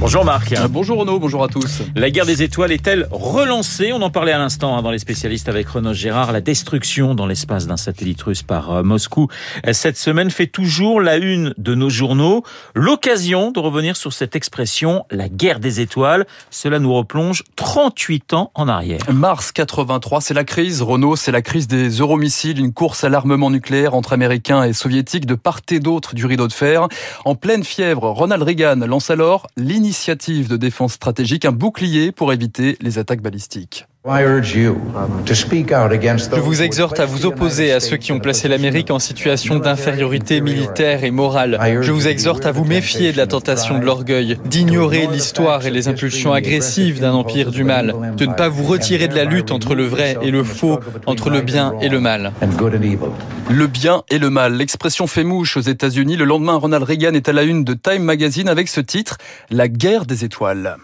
Bonjour Marc. Euh, bonjour Renaud, bonjour à tous. La guerre des étoiles est-elle relancée? On en parlait à l'instant hein, dans les spécialistes avec Renaud Gérard. La destruction dans l'espace d'un satellite russe par euh, Moscou euh, cette semaine fait toujours la une de nos journaux. L'occasion de revenir sur cette expression, la guerre des étoiles. Cela nous replonge 38 ans en arrière. Mars 83, c'est la crise. Renault, c'est la crise des euromissiles, une course à l'armement nucléaire entre Américains et Soviétiques de part et d'autre du rideau de fer. En pleine fièvre, Ronald Reagan lance alors l'initiative de défense stratégique, un bouclier pour éviter les attaques balistiques. Je vous exhorte à vous opposer à ceux qui ont placé l'Amérique en situation d'infériorité militaire et morale. Je vous exhorte à vous méfier de la tentation de l'orgueil, d'ignorer l'histoire et les impulsions agressives d'un empire du mal, de ne pas vous retirer de la lutte entre le vrai et le faux, entre le bien et le mal. Le bien et le mal, l'expression fait mouche aux États-Unis. Le lendemain, Ronald Reagan est à la une de Time Magazine avec ce titre, La guerre des étoiles.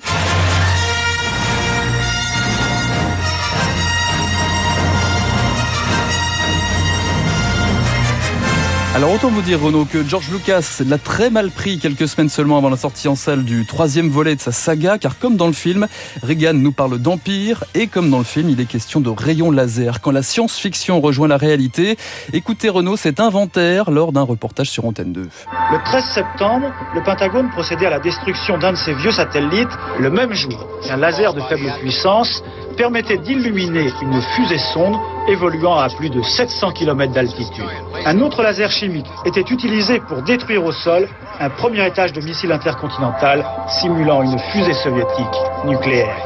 Alors autant vous dire Renaud que George Lucas l'a très mal pris quelques semaines seulement avant la sortie en salle du troisième volet de sa saga, car comme dans le film, Reagan nous parle d'empire et comme dans le film, il est question de rayons laser. Quand la science-fiction rejoint la réalité, écoutez Renaud cet inventaire lors d'un reportage sur Antenne 2. Le 13 septembre, le Pentagone procédait à la destruction d'un de ses vieux satellites le même jour. Un laser de faible puissance permettait d'illuminer une fusée sonde évoluant à plus de 700 km d'altitude. Un autre laser chimique était utilisé pour détruire au sol un premier étage de missile intercontinental simulant une fusée soviétique nucléaire.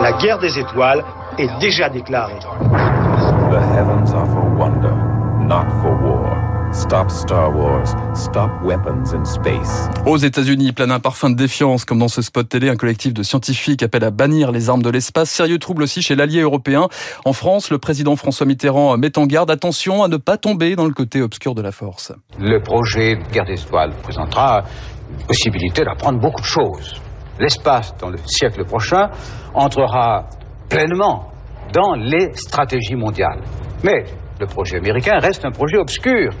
La guerre des étoiles est déjà déclarée. Stop Star Wars. Stop weapons in space. Aux États-Unis, plein un parfum de défiance, comme dans ce spot télé, un collectif de scientifiques appelle à bannir les armes de l'espace. Sérieux trouble aussi chez l'allié européen. En France, le président François Mitterrand met en garde attention à ne pas tomber dans le côté obscur de la force. Le projet Guerre des étoiles présentera une possibilité d'apprendre beaucoup de choses. L'espace, dans le siècle prochain, entrera pleinement dans les stratégies mondiales. Mais le projet américain reste un projet obscur.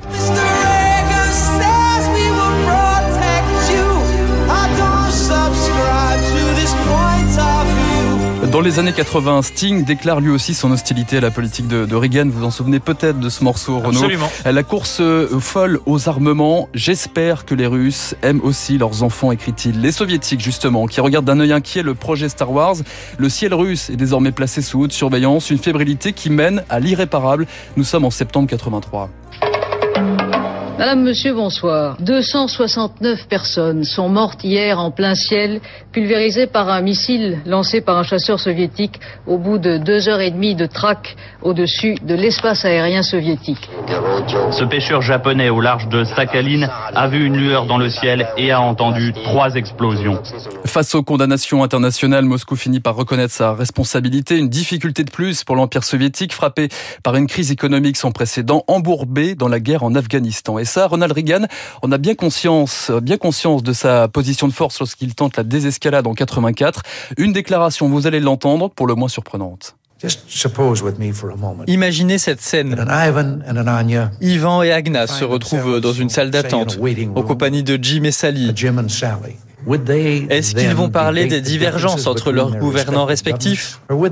Dans les années 80, Sting déclare lui aussi son hostilité à la politique de, de Reagan. Vous en souvenez peut-être de ce morceau, Renaud Absolument. La course euh, folle aux armements. J'espère que les Russes aiment aussi leurs enfants, écrit-il. Les Soviétiques, justement, qui regardent d'un œil inquiet le projet Star Wars. Le ciel russe est désormais placé sous haute surveillance. Une fébrilité qui mène à l'irréparable. Nous sommes en septembre 83. Madame, Monsieur, bonsoir. 269 personnes sont mortes hier en plein ciel, pulvérisées par un missile lancé par un chasseur soviétique au bout de deux heures et demie de traque au-dessus de l'espace aérien soviétique. Ce pêcheur japonais au large de Sakhalin a vu une lueur dans le ciel et a entendu trois explosions. Face aux condamnations internationales, Moscou finit par reconnaître sa responsabilité, une difficulté de plus pour l'Empire soviétique frappé par une crise économique sans précédent, embourbé dans la guerre en Afghanistan. Et ça, Ronald Reagan en a bien conscience, bien conscience de sa position de force lorsqu'il tente la désescalade en 84. Une déclaration, vous allez l'entendre, pour le moins surprenante. Imaginez cette scène. Ivan et Agna se retrouvent dans une salle d'attente, en compagnie de Jim et Sally. Est-ce qu'ils vont parler des divergences entre leurs gouvernants respectifs Ou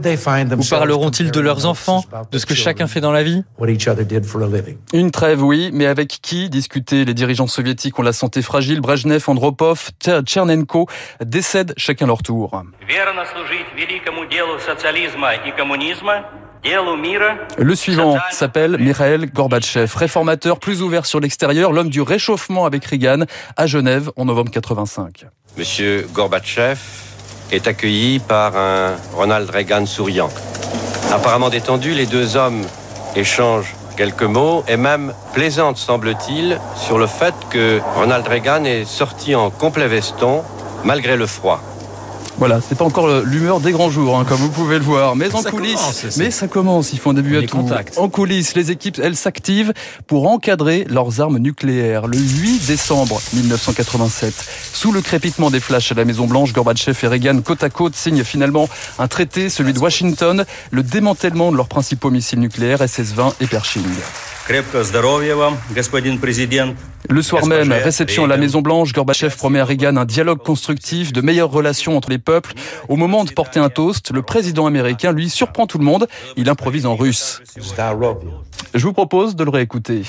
parleront-ils de leurs enfants, de ce que chacun fait dans la vie Une trêve, oui, mais avec qui discuter Les dirigeants soviétiques? Ont la santé fragile. Brejnev, Andropov, Tchernenko décèdent chacun leur tour. Le suivant s'appelle Mikhail Gorbatchev, réformateur plus ouvert sur l'extérieur, l'homme du réchauffement avec Reagan à Genève en novembre 85. Monsieur Gorbatchev est accueilli par un Ronald Reagan souriant. Apparemment détendu, les deux hommes échangent quelques mots et même plaisantent, semble-t-il, sur le fait que Ronald Reagan est sorti en complet veston malgré le froid. Voilà, c'est pas encore l'humeur des grands jours, hein, comme vous pouvez le voir. Mais en Ça coulisses, commence, mais ça commence. Ils font un début à Les tout. contacts. En coulisses, les équipes, elles s'activent pour encadrer leurs armes nucléaires. Le 8 décembre 1987, sous le crépitement des flashs à la Maison Blanche, Gorbatchev et Reagan côte à côte signent finalement un traité, celui de Washington, le démantèlement de leurs principaux missiles nucléaires SS-20 et Pershing. Le soir même, réception à la Maison Blanche, Gorbatchev promet à Reagan un dialogue constructif, de meilleures relations entre les peuples. Au moment de porter un toast, le président américain, lui, surprend tout le monde. Il improvise en russe. Je vous propose de le réécouter.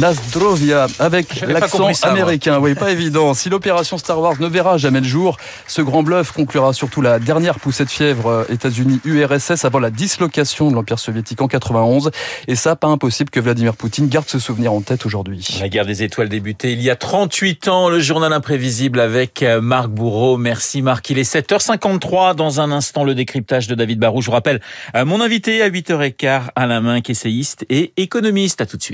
Nazdrovia avec l'accent américain. Oui, pas évident. Si l'opération Star Wars ne verra jamais le jour, ce grand bluff conclura surtout la dernière poussée de fièvre euh, États-Unis-URSS avant la dislocation de l'Empire soviétique en 91. Et ça, pas impossible que Vladimir Poutine garde ce souvenir en tête aujourd'hui. La guerre des étoiles débutait il y a 38 ans. Le journal imprévisible avec euh, Marc Bourreau. Merci Marc. Il est 7h53. Dans un instant, le décryptage de David Barou. Je vous rappelle, euh, mon invité à 8h15, Alain Minck, essayiste et économiste. À tout de